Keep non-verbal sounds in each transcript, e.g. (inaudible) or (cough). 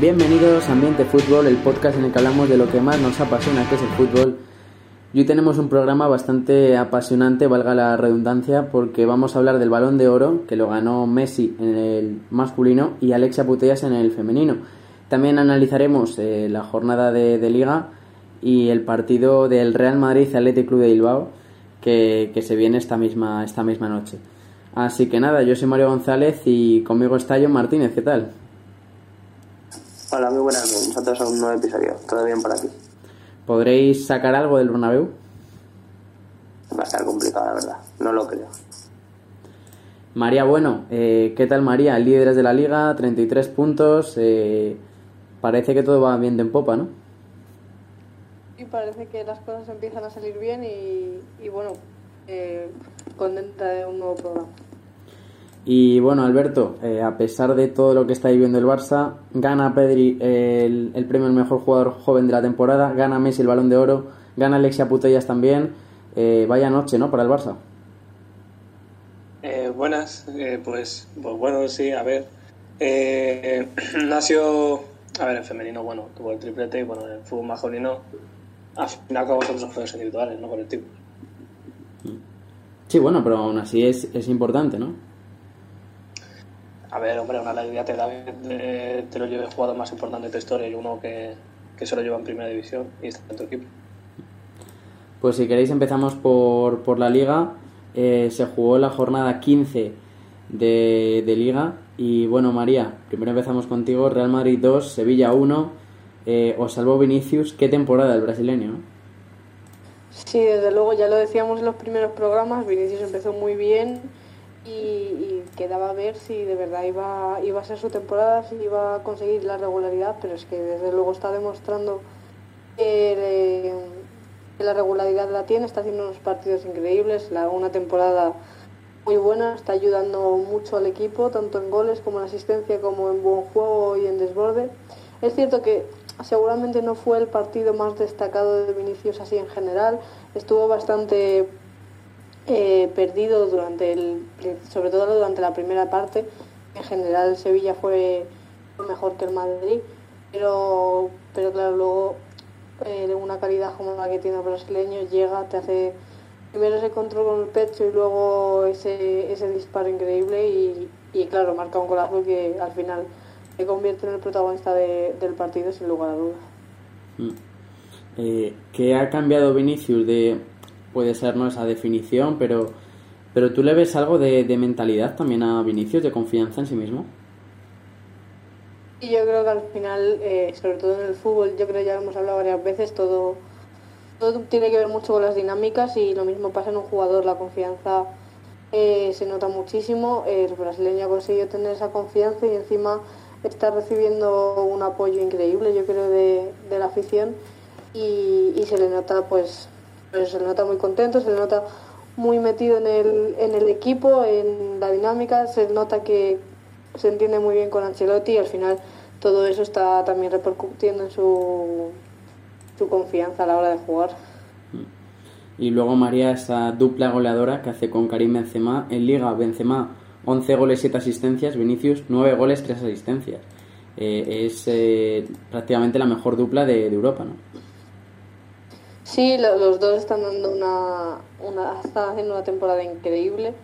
Bienvenidos a Ambiente Fútbol, el podcast en el que hablamos de lo que más nos apasiona, que es el fútbol. Y hoy tenemos un programa bastante apasionante, valga la redundancia, porque vamos a hablar del balón de oro, que lo ganó Messi en el masculino y Alexia Putellas en el femenino. También analizaremos eh, la jornada de, liga y el partido del Real Madrid Athletic Club de Bilbao, que, que se viene esta misma, esta misma noche. Así que nada, yo soy Mario González y conmigo está John Martínez, ¿qué tal? Hola, muy buenas, nosotros a un nuevo episodio, todo bien por aquí. ¿Podréis sacar algo del Bernabéu? Va a estar complicado, la verdad, no lo creo. María, bueno, eh, ¿qué tal María? Líderes de la liga, 33 puntos, eh, parece que todo va bien de en popa, ¿no? Y parece que las cosas empiezan a salir bien y, bueno, eh, contenta de un nuevo programa. Y bueno, Alberto, eh, a pesar de todo lo que está viviendo el Barça, gana Pedri el, premio al mejor jugador joven de la temporada, gana Messi el balón de oro, gana Alexia Putellas también. Eh, vaya noche, ¿no? Para el Barça. Eh, buenas, pues, pues bueno, sí, a ver. (clears throat) nació, a ver, en femenino, bueno, tuvo el triplete y bueno, en el fútbol masculino, al final acabamos con los trofeos individuales, no colectivos. Sí, bueno, pero aún así es, es importante, ¿no? A ver, hombre, una alegría te da te lo lleve el jugador más importante de tu historia y uno que, que se lo lleva en primera división y está en tu equipo. Pues si queréis empezamos por, por la liga. Eh, se jugó la jornada 15 de, de, liga y bueno María, primero empezamos contigo, Real Madrid 2, Sevilla 1, eh, os salvó Vinicius, qué temporada el brasileño. Sí, desde luego ya lo decíamos en los primeros programas, Vinicius empezó muy bien y, quedaba a ver si de verdad iba, iba a ser su temporada, si iba a conseguir la regularidad, pero es que desde luego está demostrando que, la regularidad la tiene, está haciendo unos partidos increíbles, una temporada muy buena, está ayudando mucho al equipo, tanto en goles como en asistencia, como en buen juego y en desborde. Es cierto que seguramente no fue el partido más destacado de Vinicius así en general, estuvo bastante eh, perdido durante el, sobre todo durante la primera parte. En general Sevilla fue mejor que el Madrid, pero, pero claro, luego eh, una calidad como la que tiene el brasileño llega, te hace primero ese control con el pecho y luego ese, ese disparo increíble y, y claro, marca un golazo que al final se convierte en el protagonista del partido sin lugar a dudas. Mm. Eh, ¿Qué ha cambiado Vinicius de puede ser no esa definición, pero, pero tú le ves algo de, mentalidad también a Vinicius, de confianza en sí mismo. Y yo creo que al final, eh, sobre todo en el fútbol, yo creo que ya hemos hablado varias veces, todo, todo tiene que ver mucho con las dinámicas y lo mismo pasa en un jugador, la confianza eh, se nota muchísimo, el brasileño ha conseguido tener esa confianza y encima está recibiendo un apoyo increíble, yo creo, de, de la afición y, y se le nota pues se le nota muy contento, se le nota muy metido en el, en el equipo, en la dinámica, se nota que se entiende muy bien con Ancelotti y al final todo eso está también repercutiendo en su, su confianza a la hora de jugar. Y luego María, esa dupla goleadora que hace con Karim Benzema en Liga, Benzema 11 goles, 7 asistencias, Vinicius 9 goles, 3 asistencias. Eh, es eh, prácticamente la mejor dupla de Europa, ¿no? Sí, los dos están dando una, una están haciendo una temporada increíble.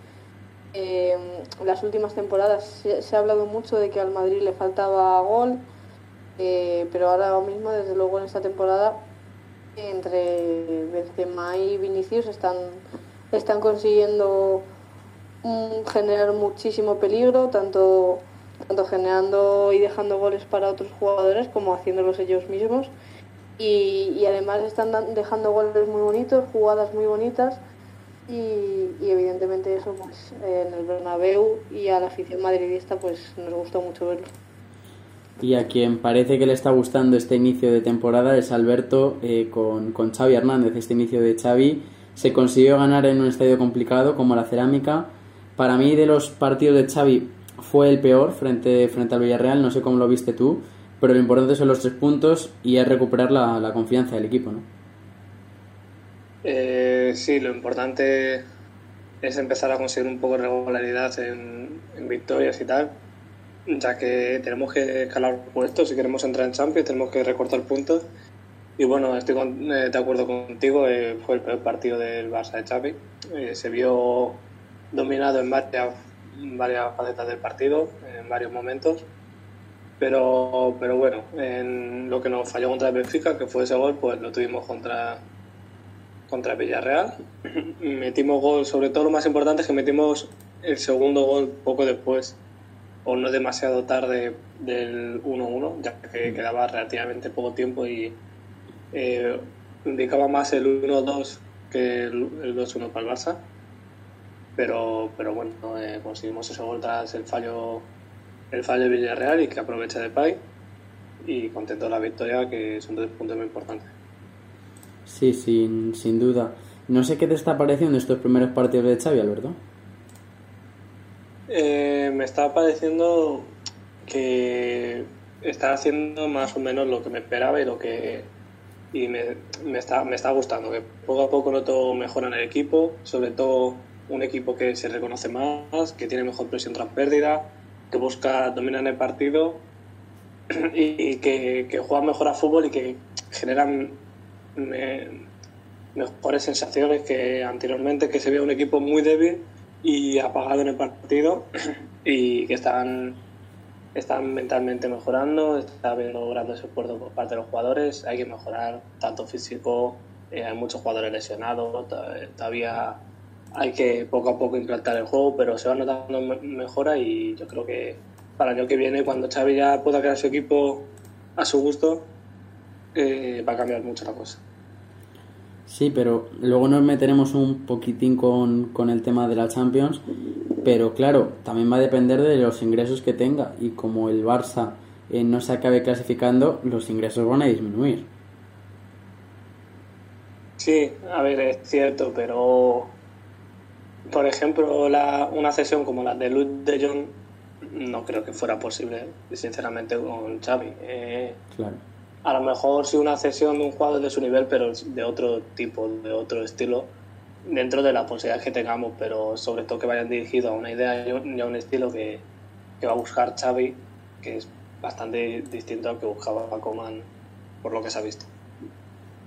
Eh, las últimas temporadas se, ha hablado mucho de que al Madrid le faltaba gol, eh, pero ahora mismo, desde luego en esta temporada, entre Benzema y Vinicius están, están consiguiendo generar muchísimo peligro, tanto, tanto generando y dejando goles para otros jugadores como haciéndolos ellos mismos y, además están dejando goles muy bonitos, jugadas muy bonitas y, evidentemente eso pues en el Bernabéu y a la afición madridista pues nos gustó mucho verlo. Y a quien parece que le está gustando este inicio de temporada es Alberto eh, con, con Xavi Hernández. Este inicio de Xavi se consiguió ganar en un estadio complicado como la Cerámica. Para mí de los partidos de Xavi fue el peor frente, frente al Villarreal, no sé cómo lo viste tú pero lo importante son los tres puntos y es recuperar la, confianza del equipo, ¿no? Eh, sí, lo importante es empezar a conseguir un poco de regularidad en, victorias y tal. ya que tenemos que escalar puestos, si queremos entrar en Champions tenemos que recortar puntos. Y bueno, estoy eh, de acuerdo contigo, eh, fue el peor partido del Barça de Xavi. Eh, se vio dominado en varias, varias facetas del partido, en varios momentos. Pero, pero bueno, en lo que nos falló contra el Benfica, que fue ese gol, pues lo tuvimos contra, contra Villarreal. (clears throat) Metimos gol, sobre todo lo más importante es que metimos el segundo gol poco después o no demasiado tarde del 1-1, ya que quedaba relativamente poco tiempo y eh, indicaba más el 1-2 que el, 2-1 para el Barça. Pero, pero bueno, eh, conseguimos ese gol tras el fallo, el fallo de Villarreal y que aprovecha de Pai. Y contento de la victoria, que son dos puntos muy importantes. Sí, sin, sin duda. No sé qué te está pareciendo estos primeros partidos de Xavi, Alberto. Eh, me está pareciendo que está haciendo más o menos lo que me esperaba y lo que y me, me, está, me está gustando, que poco a poco noto mejora en el equipo, sobre todo un equipo que se reconoce más, que tiene mejor presión tras pérdida, que busca dominar el partido (clears throat) y, que, que, juega mejor a fútbol y que generan mejores sensaciones que anteriormente, que se veía un equipo muy débil y apagado en el partido (clears throat) y que están, están mentalmente mejorando, está habiendo grandes esfuerzos por parte de los jugadores, hay que mejorar tanto físico, eh, hay muchos jugadores lesionados, todavía hay que poco a poco implantar el juego, pero se va notando mejora y yo creo que para el año que viene, cuando Xavi ya pueda crear su equipo a su gusto, eh, va a cambiar mucho la cosa. Sí, pero luego nos meteremos un poquitín con, con, el tema de la Champions. Pero claro, también va a depender de los ingresos que tenga. Y como el Barça eh, no se acabe clasificando, los ingresos van a disminuir. Sí, a ver, es cierto, pero por ejemplo, la, una cesión como la de Luis de Jong no creo que fuera posible, sinceramente, con Xavi. Eh, claro a lo mejor sí una cesión de un jugador de su nivel, pero de otro tipo, de otro estilo, dentro de la posibilidad que tengamos, pero sobre todo que vayan dirigidos a una idea y a un estilo que, va a buscar Xavi, que es bastante distinto al que buscaba Coman, por lo que se ha visto.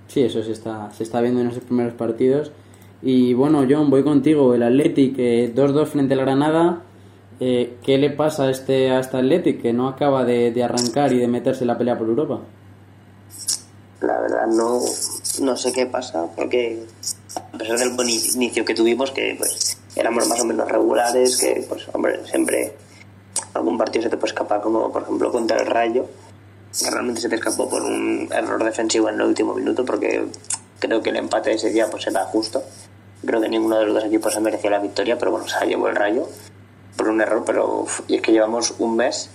Sí, eso se está, se está viendo en esos primeros partidos. Y bueno, John, voy contigo. El Athletic 2-2 frente al Granada. Eh, ¿Qué le pasa a este, a este Athletic que no acaba de, de arrancar y de meterse en la pelea por Europa? La verdad no, no sé qué pasa, porque a pesar del buen inicio que tuvimos, que pues éramos más o menos regulares, que pues hombre, siempre algún partido se te puede escapar, como por ejemplo contra el Rayo, realmente se te escapó por un error defensivo en el último minuto, porque creo que el empate ese día pues era justo. Creo que ninguno de los dos equipos se merecía la victoria, pero bueno, se llevó el Rayo por un error, pero y es que llevamos un mes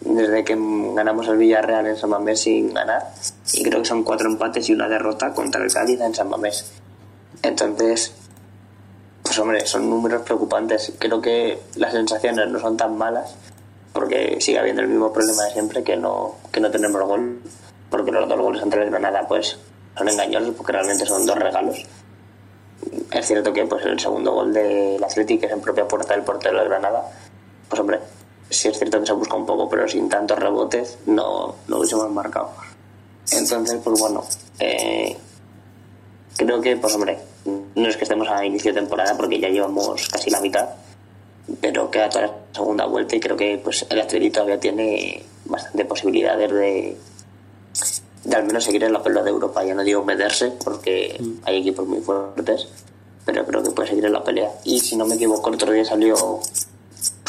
desde que ganamos el Villarreal en San Mamés sin ganar y creo que son cuatro empates y una derrota contra el Cádiz en San Mamés. Entonces, pues hombre, son números preocupantes. Creo que las sensaciones no son tan malas porque sigue habiendo el mismo problema de siempre que no, que no tenemos gol, porque los dos goles ante el Granada pues son engañosos porque realmente son dos regalos. Es cierto que pues el segundo gol del Atlético es en propia puerta del portero del Granada, pues hombre, sí es cierto que se busca un poco, pero sin tantos rebotes no lo hubiésemos marcado. Entonces, pues bueno, eh, creo que, pues hombre, no es que estemos a inicio de temporada porque ya llevamos casi la mitad, pero queda toda la segunda vuelta y creo que pues el Atleti todavía tiene bastante posibilidades de, de al menos seguir en la pelea de Europa. Ya no digo meterse porque mm. hay equipos muy fuertes, pero creo que puede seguir en la pelea. Y si no me equivoco, el otro día salió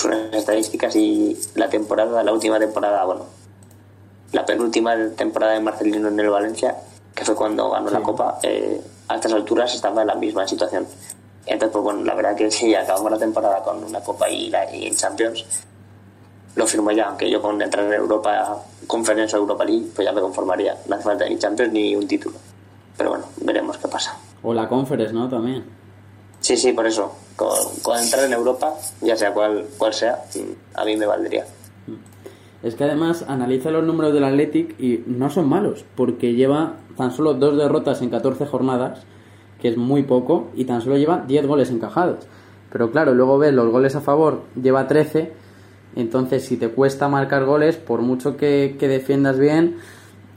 unas estadísticas y la temporada, la última temporada, bueno, la penúltima temporada de Marcelino en el Valencia, que fue cuando ganó la Copa, eh, a estas alturas estaba en la misma situación. Entonces, pues bueno, la verdad que si acabamos la temporada con una Copa y, la, y Champions, lo firmo ya, aunque yo con entrar en Europa, Conferencia Europa League, pues ya me conformaría. No hace falta ni Champions ni un título. Pero bueno, veremos qué pasa. O la Conference, ¿no? También. Sí, sí, por eso. Con, entrar en Europa, ya sea cual, cual sea, a mí me valdría. Es que además analiza los números del Athletic y no son malos, porque lleva tan solo dos derrotas en 14 jornadas, que es muy poco, y tan solo lleva 10 goles encajados. Pero claro, luego ves los goles a favor, lleva 13, Entonces, si te cuesta marcar goles, por mucho que, que defiendas bien,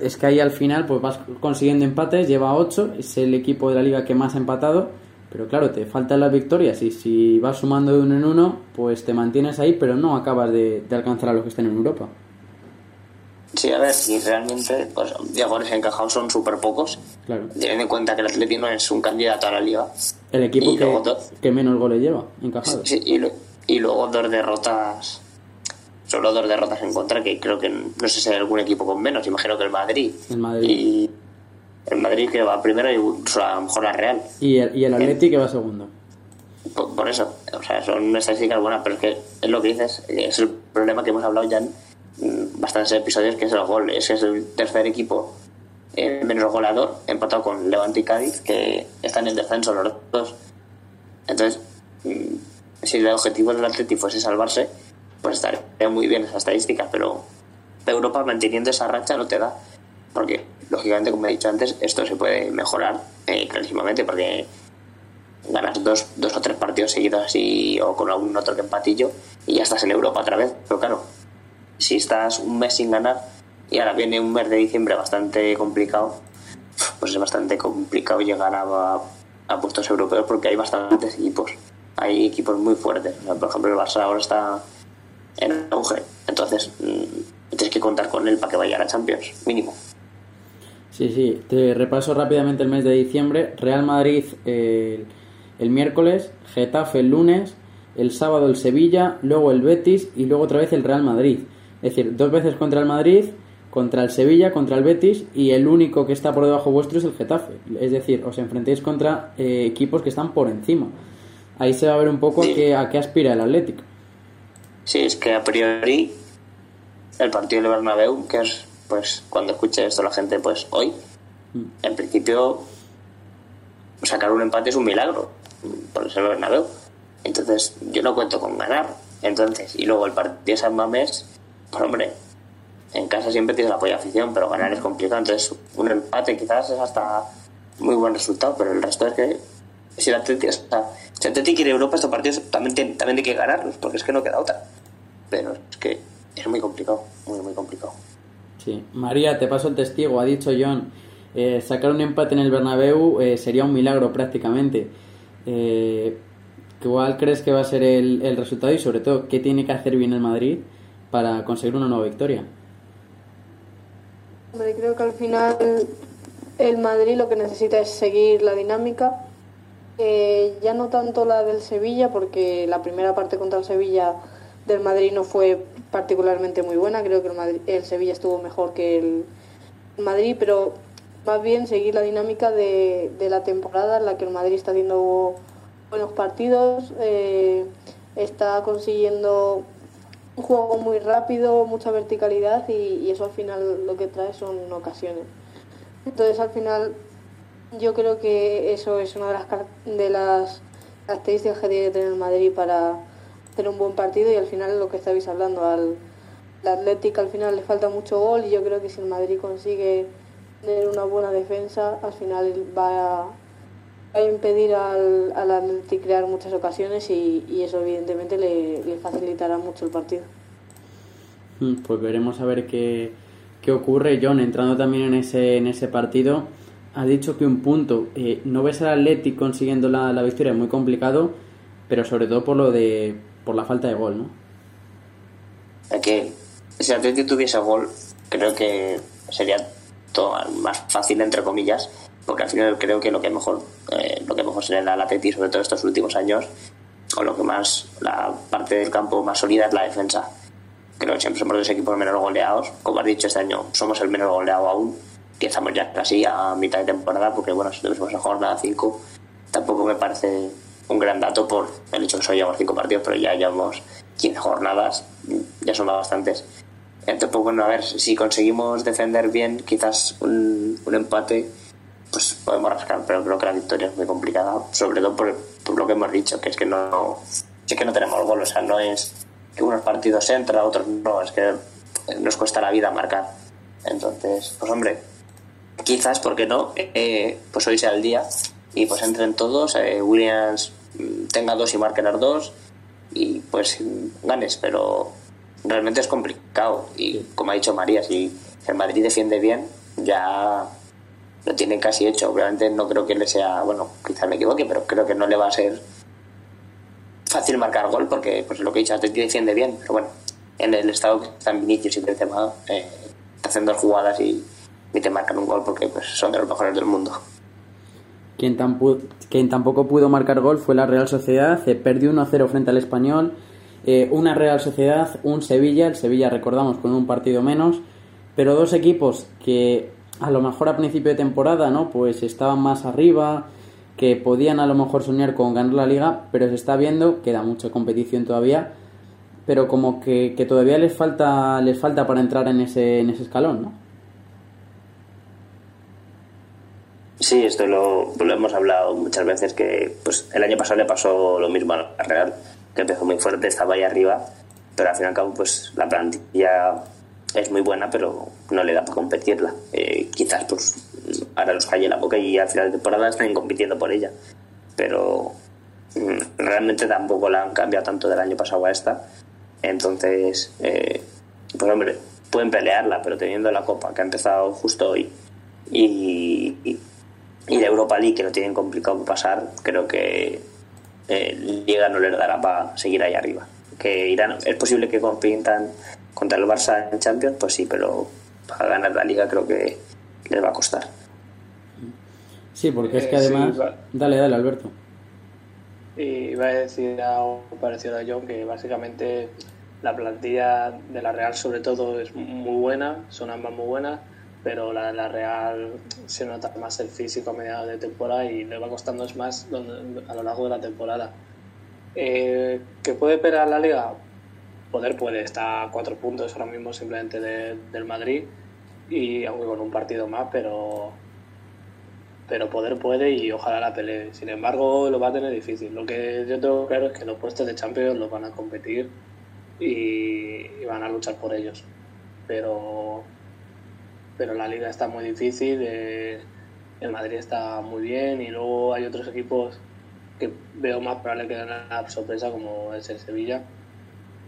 es que ahí al final pues vas consiguiendo empates, lleva 8, es el equipo de la liga que más ha empatado, pero claro, te faltan las victorias y si vas sumando de uno en uno, pues te mantienes ahí, pero no acabas de, de alcanzar a los que estén en Europa. Sí, a ver, si realmente pues, de goles encajados son súper pocos, Claro. teniendo en cuenta que el Atleti no es un candidato a la liga. El equipo que, luego do- que menos goles lleva encajados. Sí, y, lo- y luego dos derrotas, solo dos derrotas en contra, que creo que no sé si hay algún equipo con menos, imagino que el Madrid. El Madrid. Y el Madrid que va primero y a lo mejor la Real. Y el, y el Atleti que va segundo. Por, por eso, o sea, son estadísticas buenas, pero es que es lo que dices, es el problema que hemos hablado ya en mm, bastantes episodios, que es el gol. Es que es el tercer equipo eh, menos goleador, empatado con Levante y Cádiz, que están en descenso los dos. Entonces, mm, si el objetivo del Atleti fuese salvarse, pues estaría muy bien esa estadística, pero Europa manteniendo esa racha no te da. Porque, lógicamente, como he dicho antes, esto se puede mejorar eh, clarísimamente, porque ganas dos, dos o tres partidos seguidos así o con algún otro empatillo y ya estás en Europa otra vez. Pero claro, si estás un mes sin ganar y ahora viene un mes de diciembre bastante complicado, pues es bastante complicado llegar a, a puestos europeos porque hay bastantes equipos. Hay equipos muy fuertes. Por ejemplo, el Barça ahora está en auge. Entonces, mm, tienes que contar con él para que vaya a la Champions, mínimo. Sí, sí. Te repaso rápidamente el mes de diciembre. Real Madrid eh, el miércoles, Getafe el lunes, el sábado el Sevilla, luego el Betis y luego otra vez el Real Madrid. Es decir, dos veces contra el Madrid, contra el Sevilla, contra el Betis y el único que está por debajo vuestro es el Getafe. Es decir, os enfrentéis contra eh, equipos que están por encima. Ahí se va a ver un poco Sí. a, qué, a qué aspira el Atlético. Sí, es que a priori el partido del Bernabéu, que es pues cuando escuche esto la gente, pues hoy, en principio sacar un empate es un milagro, por ser el Bernabéu. Entonces yo no cuento con ganar. Entonces, y luego el partido de San Mamés, pues hombre, en casa siempre tienes la apoyo afición, pero ganar es complicado. Entonces, un empate quizás es hasta muy buen resultado, pero el resto es que si el Atleti, si el Atleti quiere Europa, estos partidos también, tiene- también hay que ganarlos, porque es que no queda otra. Pero es que es muy complicado, muy, muy complicado. Sí. María, te paso el testigo. Ha dicho John, eh, sacar un empate en el Bernabéu eh, sería un milagro prácticamente. Eh, ¿Cuál crees que va a ser el, el resultado y sobre todo qué tiene que hacer bien el Madrid para conseguir una nueva victoria? Hombre, creo que al final el Madrid lo que necesita es seguir la dinámica. Eh, ya no tanto la del Sevilla, porque la primera parte contra el Sevilla del Madrid no fue particularmente muy buena. Creo que el, Madrid- el Sevilla estuvo mejor que el Madrid, pero más bien seguir la dinámica de, la temporada en la que el Madrid está haciendo buenos partidos, eh, está consiguiendo un juego muy rápido, mucha verticalidad y eso al final lo que trae son ocasiones. Entonces al final yo creo que eso es una de las, de las características que tiene que tener el Madrid para hacer un buen partido y al final lo que estabais hablando, al al Atlético al final le falta mucho gol y yo creo que si el Madrid consigue tener una buena defensa, al final va a, impedir al, Atlético crear muchas ocasiones y, eso evidentemente le, le facilitará mucho el partido. Mm, Pues veremos a ver qué, qué ocurre. John, entrando también en ese, en ese partido, ha dicho que un punto. eh, no ves al Atlético consiguiendo la, la victoria, es muy complicado, pero sobre todo por lo de por la falta de gol, ¿no? Es que si el tuviese gol, creo que sería todo más fácil, entre comillas, porque al final creo que lo que mejor, eh, lo que mejor se le da al Atleti, sobre todo estos últimos años, o lo que más, la parte del campo más sólida es la defensa. Creo que siempre somos los equipos menos goleados. Como has dicho, este año somos el menos goleado aún, que estamos ya casi a mitad de temporada, porque bueno, si estuvimos en jornada 5, tampoco me parece un gran dato por el hecho que solo llevamos 5 partidos, pero ya llevamos 15 jornadas, ya son bastantes. Entonces, pues bueno, a ver, si conseguimos defender bien, quizás un, un empate, pues podemos rascar, pero creo que la victoria es muy complicada, sobre todo por, por lo que hemos dicho, que es que no, es que no tenemos gol, o sea, no es que unos partidos entran, otros no, es que nos cuesta la vida marcar. Entonces, pues hombre, quizás, ¿por qué no? Eh, pues hoy sea el día y pues entren todos, eh, Williams mm, tenga dos y marque las dos y pues ganes, pero realmente es complicado. Y como ha dicho María, si el Madrid defiende bien, ya lo tiene casi hecho. Obviamente no creo que le sea, bueno, quizás me equivoque, pero creo que no le va a ser fácil marcar gol porque, pues lo que he dicho, Atleti defiende bien. Pero bueno, en el estado que están Vinicius y Benzema, eh, hacen dos jugadas y, y, te marcan un gol porque pues, son de los mejores del mundo. Quien, quien tampoco pudo marcar gol fue la Real Sociedad, perdió 1-0 frente al Español. Eh, una Real Sociedad, un Sevilla, el Sevilla recordamos con un partido menos, pero dos equipos que a lo mejor a principio de temporada, ¿no? Pues estaban más arriba, que podían a lo mejor soñar con ganar la liga, pero se está viendo, queda mucha competición todavía, pero como que, que todavía les falta, les falta para entrar en ese, en ese escalón, ¿no? Sí, esto lo, lo, hemos hablado muchas veces que pues el año pasado le pasó lo mismo a Real, que empezó muy fuerte, estaba ahí arriba, pero al fin y al cabo pues la plantilla es muy buena, pero no le da para competirla. Eh, quizás pues ahora los calle la boca y al final de temporada están compitiendo por ella. Pero mm, realmente tampoco la han cambiado tanto del año pasado a esta. Entonces, eh, pues hombre, pueden pelearla, pero teniendo la Copa que ha empezado justo hoy y, y, la Europa League que lo tienen complicado pasar, creo que eh, Liga no les dará para seguir ahí arriba. Que irán, es posible que compitan contra el Barça en Champions, pues sí, pero para ganar la liga creo que les va a costar. Sí, porque es que eh, además... Dale, dale, Alberto. Y iba a decir algo parecido a John, que básicamente la plantilla de la Real sobre todo es muy buena, son ambas muy buenas, pero la de la Real se nota más el físico a mediados de temporada y le va costando más a lo largo de la temporada. Eh, ¿Que puede esperar la liga? poder puede estar a cuatro puntos ahora mismo simplemente del Madrid y aunque con un partido más, pero pero poder puede y ojalá la pelee. Sin embargo, lo va a tener difícil. Lo que yo tengo claro es que los puestos de Champions los van a competir y, van a luchar por ellos. Pero pero la liga está muy difícil, eh, el Madrid está muy bien y luego hay otros equipos que veo más probable que ganen la sorpresa como es el Sevilla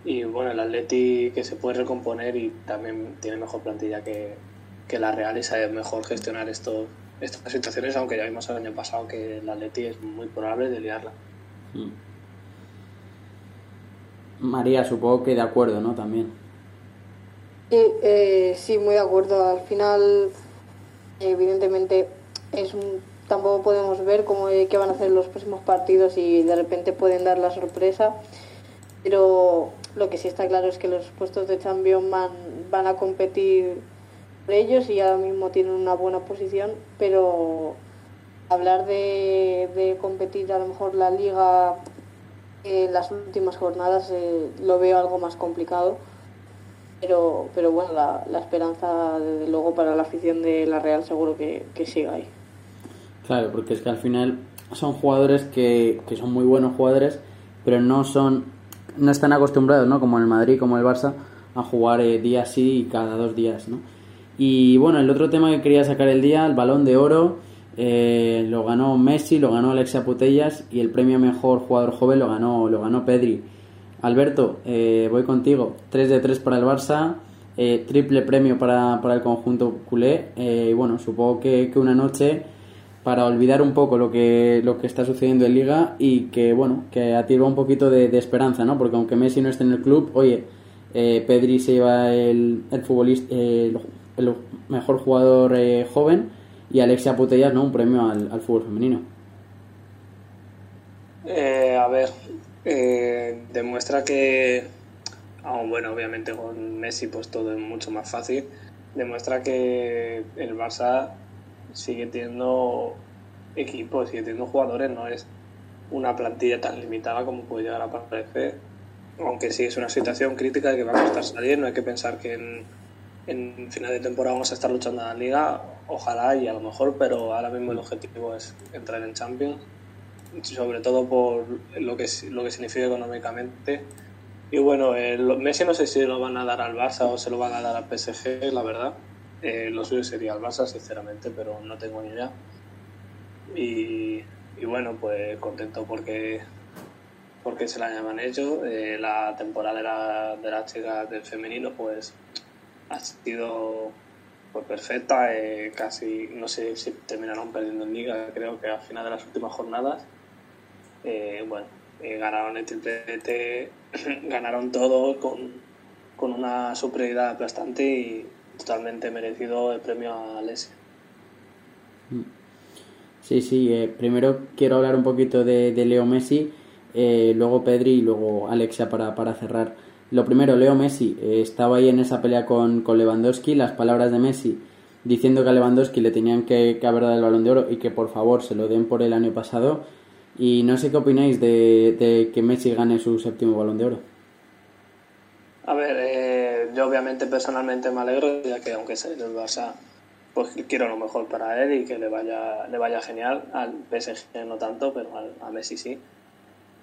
y bueno, el Atleti que se puede recomponer y también tiene mejor plantilla que, la Real y sabe mejor gestionar esto, estas situaciones, aunque ya vimos el año pasado que el Atleti es muy probable de liarla. Mm. María, supongo que de acuerdo, ¿no? También. Sí, eh, sí, muy de acuerdo. Al final, evidentemente, es un, tampoco podemos ver cómo qué van a hacer los próximos partidos y de repente pueden dar la sorpresa. Pero lo que sí está claro es que los puestos de Champions van, van a competir por ellos y ahora mismo tienen una buena posición, pero hablar de, competir a lo mejor la liga en las últimas jornadas eh, lo veo algo más complicado. Pero, pero bueno, la, la, esperanza, desde luego, para la afición de la Real seguro que, que siga ahí. Claro, porque es que al final son jugadores que, que son muy buenos jugadores, pero no son no están acostumbrados, ¿no? Como el Madrid, como el Barça, a jugar eh, día sí y cada dos días, ¿no? Y bueno, el otro tema que quería sacar el día, el balón de oro, eh, lo ganó Messi, lo ganó Alexia Putellas y el premio mejor jugador joven lo ganó, lo ganó Pedri. Alberto, eh, voy contigo. 3 de 3 para el Barça, triple premio para, para, el conjunto culé. y bueno, supongo que, que una noche para olvidar un poco lo que, lo que está sucediendo en Liga y que, bueno, que atirba un poquito de, esperanza, ¿no? Porque aunque Messi no esté en el club, oye, eh, Pedri se lleva el, el futbolista, el, mejor jugador eh, joven y Alexia Putellas, ¿no? Un premio al, al fútbol femenino. Eh, a ver, demuestra que, ah, bueno, obviamente con Messi pues todo es mucho más fácil, demuestra que el Barça sigue teniendo equipos, sigue teniendo jugadores, no es una plantilla tan limitada como puede llegar a parecer. Aunque sí es una situación crítica de que va a costar salir, no hay que pensar que en, en final de temporada vamos a estar luchando en la liga, ojalá y a lo mejor, pero ahora mismo el objetivo es entrar en Champions, sobre todo por lo que, lo que significa económicamente. Y bueno, el Messi no sé si lo van a dar al Barça o se lo van a dar al PSG, la verdad. Eh, lo suyo sería el Barça, sinceramente, pero no tengo ni idea. Y, bueno, pues contento porque porque se la llaman ellos. Eh, la temporada de, la, de las chicas del femenino pues ha sido pues, perfecta, eh, casi no sé si terminaron perdiendo en liga, creo que al final de las últimas jornadas. Eh, bueno, ganaron el triplete, (laughs) ganaron todo con, con una superioridad aplastante y totalmente merecido el premio a Alessia. Sí, sí, primero quiero hablar un poquito de, Leo Messi eh, luego Pedri y luego Alexia para, para cerrar. Lo primero, Leo Messi eh, estaba ahí en esa pelea con, con, Lewandowski, las palabras de Messi diciendo que a Lewandowski le tenían que, haber dado el balón de oro y que por favor se lo den por el año pasado. Y no sé qué opináis de, que Messi gane su séptimo balón de oro. A ver, eh, yo obviamente personalmente me alegro, ya que aunque sea el Barça, pues quiero lo mejor para él y que le vaya, le vaya genial. Al PSG no tanto, pero a Messi sí.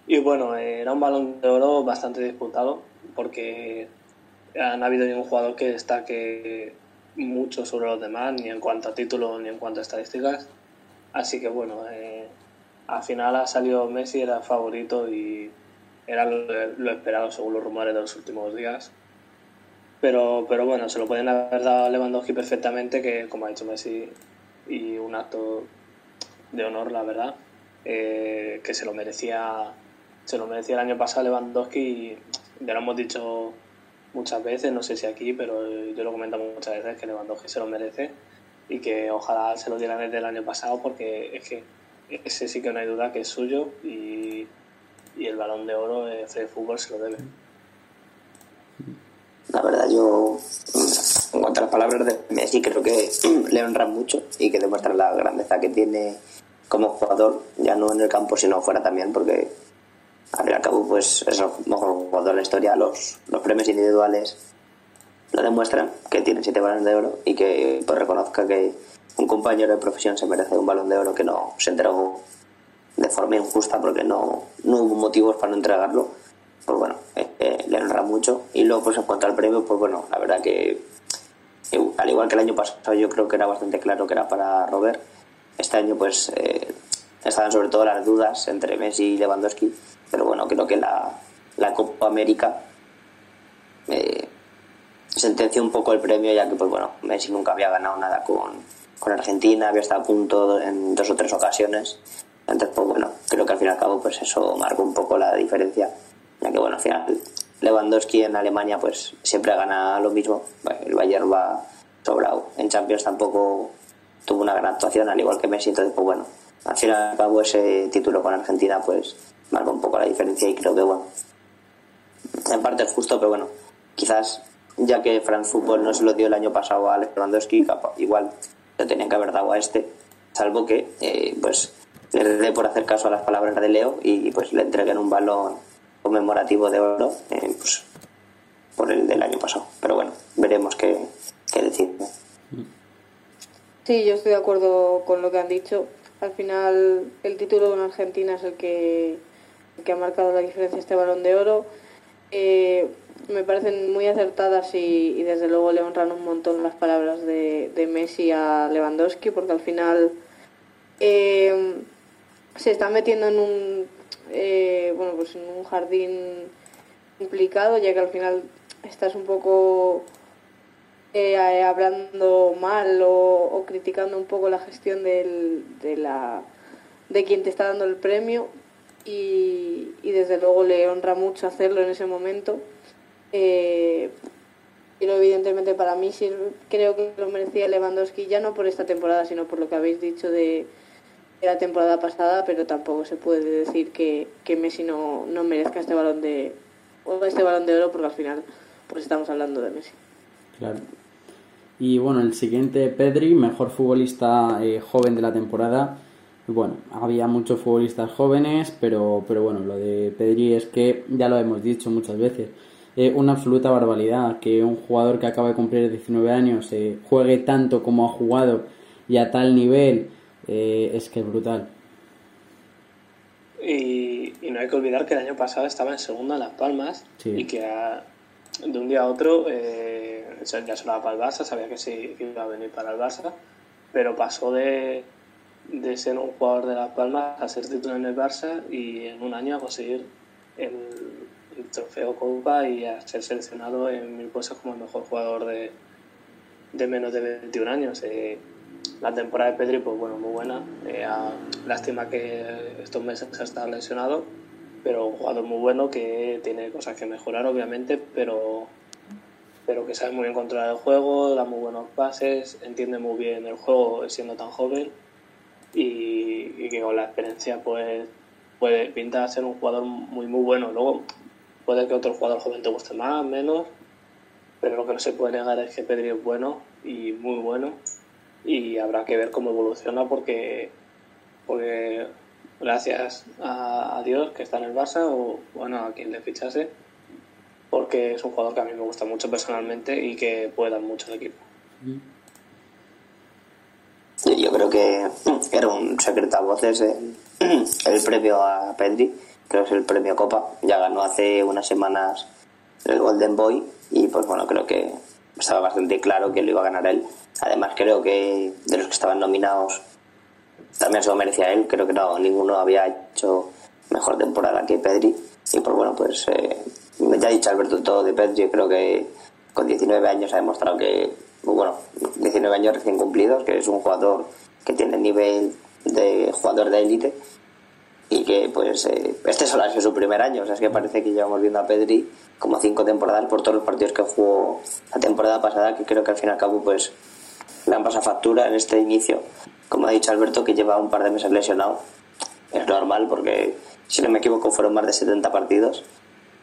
Y bueno, era un balón de oro bastante disputado porque han habido un jugador que destaque mucho sobre los demás, ni en cuanto a títulos ni en cuanto a estadísticas. Así que bueno, eh, al final ha salido Messi, era favorito y era lo, esperado según los rumores de los últimos días. Pero, pero bueno, se lo pueden haber dado a Lewandowski perfectamente, que como ha dicho Messi, y un acto de honor, la verdad, eh, que se lo merecía se lo merecía el año pasado Lewandowski y ya lo hemos dicho muchas veces, no sé si aquí, pero yo lo comento muchas veces que Lewandowski se lo merece y que ojalá se lo dieran desde el año pasado porque es que ese sí que no hay duda que es suyo y, el balón de oro de Fútbol se lo debe. La verdad, yo, en cuanto a las palabras de Messi, creo que (clears throat) le honran mucho y que demuestra la grandeza que tiene como jugador, ya no en el campo, sino fuera también, porque al fin y al cabo, pues es el mejor jugador de la historia. Los, los premios individuales lo demuestran, que tiene siete balones de oro y que pues, reconozca que un compañero de profesión se merece un balón de oro que no se entregó de forma injusta porque no, no hubo motivos para no entregarlo. Pues bueno, eh, eh, le honra mucho. Y luego, pues en cuanto al premio, pues bueno, la verdad que al igual que el año pasado, yo creo que era bastante claro que era para Robert. Este año, pues eh, estaban sobre todo las dudas entre Messi y Lewandowski pero bueno, creo que la, la Copa América eh, sentenció un poco el premio, ya que pues bueno, Messi nunca había ganado nada con, con Argentina, había estado a punto en dos o tres ocasiones. Entonces, pues bueno, creo que al fin y al cabo pues eso marcó un poco la diferencia, ya que bueno, al final Lewandowski en Alemania pues siempre gana lo mismo, el Bayern va sobrado, en Champions tampoco tuvo una gran actuación, al igual que Messi, entonces pues bueno, al fin y al cabo ese título con Argentina pues marca un poco la diferencia y creo que, bueno, en parte es justo, pero bueno, quizás ya que France Football no se lo dio el año pasado a Lewandowski, igual lo tenían que haber dado a este, salvo que, eh, pues, le dé por hacer caso a las palabras de Leo y pues le entreguen un balón conmemorativo de oro, eh, pues, por el del año pasado. Pero bueno, veremos qué, qué decir. Sí, yo estoy de acuerdo con lo que han dicho. Al final, el título de una Argentina es el que que ha marcado la diferencia este balón de oro. Eh, me parecen muy acertadas y, desde luego le honran un montón las palabras de, Messi a Lewandowski porque al final eh, se está metiendo en un eh, bueno pues en un jardín complicado ya que al final estás un poco hablando mal o, criticando un poco la gestión de la de quien te está dando el premio y, desde luego le honra mucho hacerlo en ese momento. Eh, pero evidentemente para mí sí creo que lo merecía Lewandowski ya no por esta temporada, sino por lo que habéis dicho de, la temporada pasada, pero tampoco se puede decir que, que Messi no, no merezca este balón de este balón de oro porque al final pues estamos hablando de Messi. Claro. Y bueno, el siguiente Pedri, mejor futbolista eh, joven de la temporada bueno, había muchos futbolistas jóvenes, pero, pero bueno, lo de Pedri es que ya lo hemos dicho muchas veces. Es una absoluta barbaridad que un jugador que acaba de cumplir 19 años eh, juegue tanto como ha jugado y a tal nivel, eh, es que es brutal. Y, no hay que olvidar que el año pasado estaba en segunda en Las Palmas y que de un día a otro eh, ya sonaba para el Barça, sabía que sí iba a venir para el Barça, pero pasó de, de ser un jugador de Las Palmas a ser titular en el Barça y en un año a conseguir el, trofeo Copa y a ser seleccionado en mil cosas como el mejor jugador de, de menos de 21 años. Eh, la temporada de Pedri, pues bueno, muy buena. Eh, lástima que estos meses ha estado lesionado, pero un jugador muy bueno que tiene cosas que mejorar, obviamente, pero, pero que sabe muy bien controlar el juego, da muy buenos pases, entiende muy bien el juego siendo tan joven y, que con la experiencia pues puede pintar ser un jugador muy muy bueno. Luego puede que otro jugador joven te guste más, menos, pero lo que no se puede negar es que Pedri es bueno y muy bueno y habrá que ver cómo evoluciona porque, porque gracias a, Dios que está en el Barça o bueno a quien le fichase porque es un jugador que a mí me gusta mucho personalmente y que puede dar mucho al equipo. Yo creo que era un secreto a voces el premio a Pedri, creo que es el premio Copa, ya ganó hace unas semanas el Golden Boy y pues bueno, creo que estaba bastante claro que lo iba a ganar él. Además creo que de los que estaban nominados también se lo merecía él, creo que no, ninguno había hecho mejor temporada que Pedri. Y pues bueno, pues eh, ya ha dicho Alberto todo de Pedri, creo que con 19 años ha demostrado que, bueno, 19 años recién cumplidos, que es un jugador que tiene nivel de jugador de élite y que pues eh, este solo ha sido su primer año, o sea, es que parece que llevamos viendo a Pedri como cinco temporadas por todos los partidos que jugó la temporada pasada, que creo que al fin y al cabo pues le han pasado factura en este inicio. Como ha dicho Alberto, que lleva un par de meses lesionado, es normal porque si no me equivoco fueron más de 70 partidos,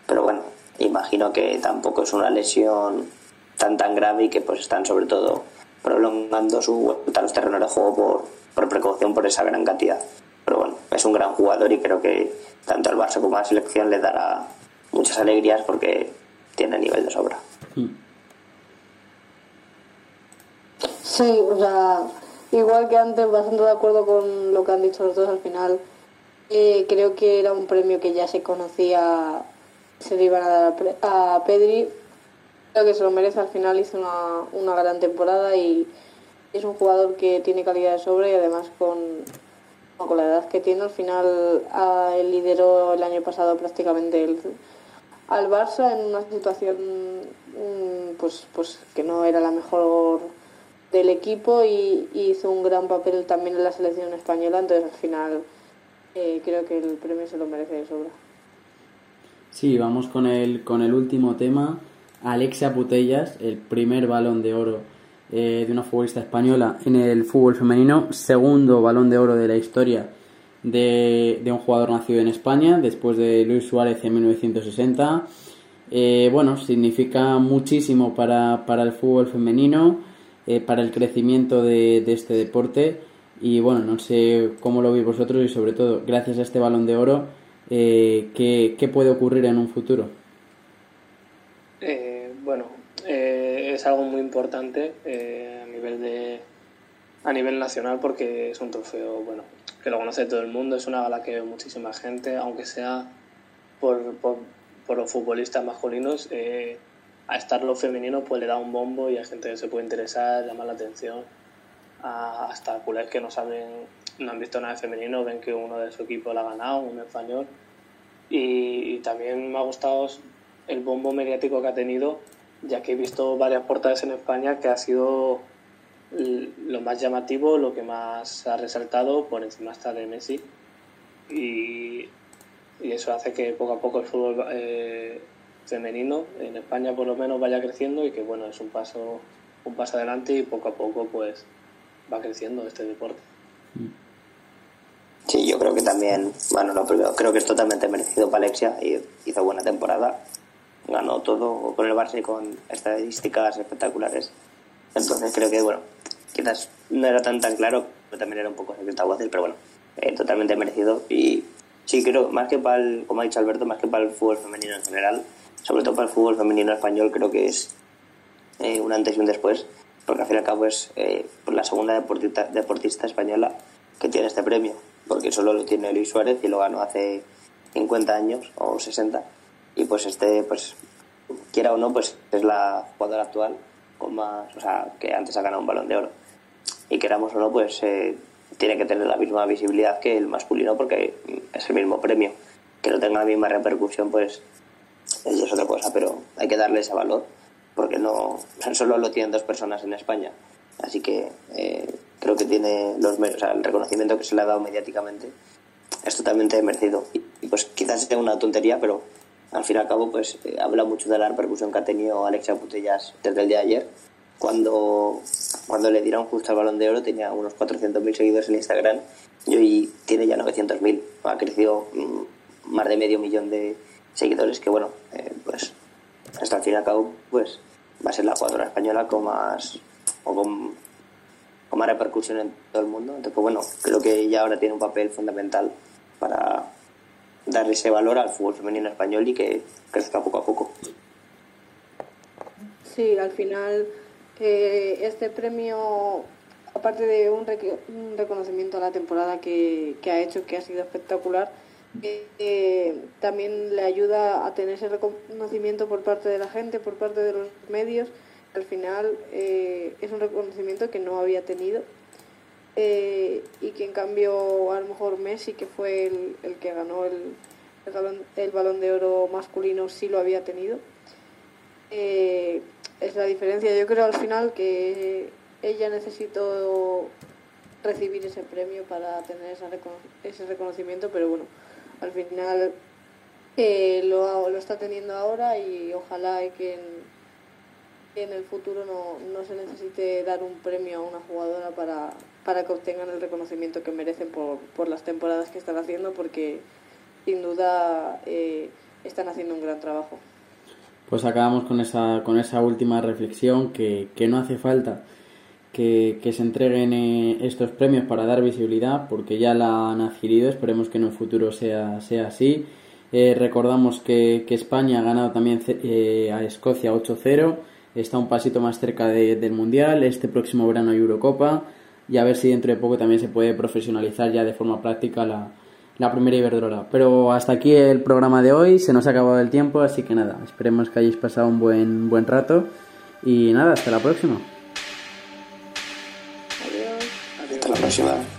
pero bueno, imagino que tampoco es una lesión tan tan grave y que pues están sobre todo prolongando su vuelta a los terrenos de juego por, por precaución por esa gran cantidad. Es un gran jugador y creo que tanto al Barça como a la selección le dará muchas alegrías porque tiene nivel de sobra. Sí, o sea, igual que antes, bastante de acuerdo con lo que han dicho los dos al final. Eh, creo que era un premio que ya se conocía, se le iban a dar a, Pedri. Creo que se lo merece, al final hizo una, una gran temporada y es un jugador que tiene calidad de sobra y además con, con la edad que tiene, al final a, él lideró el año pasado prácticamente el, al Barça en una situación mm, pues, pues que no era la mejor del equipo y, hizo un gran papel también en la selección española, entonces al final eh, creo que el premio se lo merece de sobra. Sí, vamos con el, con el último tema. Alexia Putellas, el primer balón de oro eh, de una futbolista española en el fútbol femenino, segundo balón de oro de la historia de, un jugador nacido en España, después de Luis Suárez en 1960. Eh, bueno, significa muchísimo para, para el fútbol femenino, eh, para el crecimiento de, este deporte. Y bueno, no sé cómo lo veis vosotros y sobre todo, gracias a este balón de oro, eh, ¿qué, puede ocurrir en un futuro? bueno, es algo muy importante a nivel de a nivel nacional porque es un trofeo bueno que lo conoce todo el mundo, es una gala que ve muchísima gente, aunque sea por, por, los futbolistas masculinos, eh, a estar lo femenino pues le da un bombo y hay gente que se puede interesar, llamar la atención, hasta culés que no saben, no han visto nada de femenino, ven que uno de su equipo lo ha ganado, un español, y, y también me ha gustado el bombo mediático que ha tenido, ya que he visto varias portadas en España que ha sido lo más llamativo, lo que más ha resaltado, por encima está de Messi. Y, eso hace que poco a poco el fútbol eh, femenino, en España por lo menos, vaya creciendo y que bueno, es un paso, un paso adelante y poco a poco pues va creciendo este deporte. Sí, yo creo que también, bueno, lo creo que es totalmente merecido para Alexia y hizo buena temporada. Ganó todo con el Barça y con estadísticas espectaculares. Entonces creo que, bueno, quizás no era tan tan claro, pero también era un poco secreto a pero bueno, eh, totalmente merecido. Y sí, creo, más que para el, como ha dicho Alberto, más que para el fútbol femenino en general, sobre todo para el fútbol femenino español, creo que es eh, un antes y un después, porque al fin y al cabo es eh, la segunda deportista, deportista española que tiene este premio, porque solo lo tiene Luis Suárez y lo ganó hace 50 años o 60. Y pues este, pues quiera o no, pues es la jugadora actual con más, o sea, que antes ha ganado un balón de oro. Y queramos o no, pues eh, tiene que tener la misma visibilidad que el masculino porque es el mismo premio. que no tenga la misma repercusión, pues es otra cosa, pero hay que darle ese valor, porque no (laughs) solo lo tienen dos personas en España. Así que eh, creo que tiene los o sea, el reconocimiento que se le ha dado mediáticamente es totalmente merecido. Y, pues quizás sea una tontería, pero al fin y al cabo pues eh, habla mucho de la repercusión que ha tenido Alexia Putellas desde el día de ayer. Cuando, cuando le dieron justo el balón de oro tenía unos 400.000 seguidores en Instagram y hoy tiene ya 900.000. Ha crecido mm, más de medio millón de seguidores que bueno, eh, pues hasta el fin y al cabo pues va a ser la jugadora española con más o con, con, más repercusión en todo el mundo. Entonces, pues bueno, creo que ella ahora tiene un papel fundamental para dar ese valor al fútbol femenino español y que crezca poco a poco. Sí, al final eh, este premio, aparte de un, reconocimiento a la temporada que, ha hecho, que ha sido espectacular, eh, también le ayuda a tener ese reconocimiento por parte de la gente, por parte de los medios. Al final eh, es un reconocimiento que no había tenido eh, y que en cambio a lo mejor Messi, que fue el, que ganó el, el, balón, de oro masculino, sí lo había tenido. Eh, es la diferencia. Yo creo al final que ella necesitó recibir ese premio para tener ese reconocimiento, pero bueno, al final eh, lo, lo está teniendo ahora y ojalá que en el futuro no, no se necesite dar un premio a una jugadora para, para que obtengan el reconocimiento que merecen por, por las temporadas que están haciendo, porque sin duda eh, están haciendo un gran trabajo. Pues acabamos con esa, con esa última reflexión, que, que no hace falta que, que, se entreguen eh, estos premios para dar visibilidad, porque ya la han adquirido, esperemos que en un futuro sea, sea así. Eh, recordamos que, que, España ha ganado también a Escocia 8-0 está un pasito más cerca del Mundial, este próximo verano hay Eurocopa y a ver si dentro de poco también se puede profesionalizar ya de forma práctica la, la primera Iberdrola. Pero hasta aquí el programa de hoy, se nos ha acabado el tiempo, así que nada, esperemos que hayáis pasado un buen, buen rato y nada, hasta la próxima. Adiós. Hasta la próxima.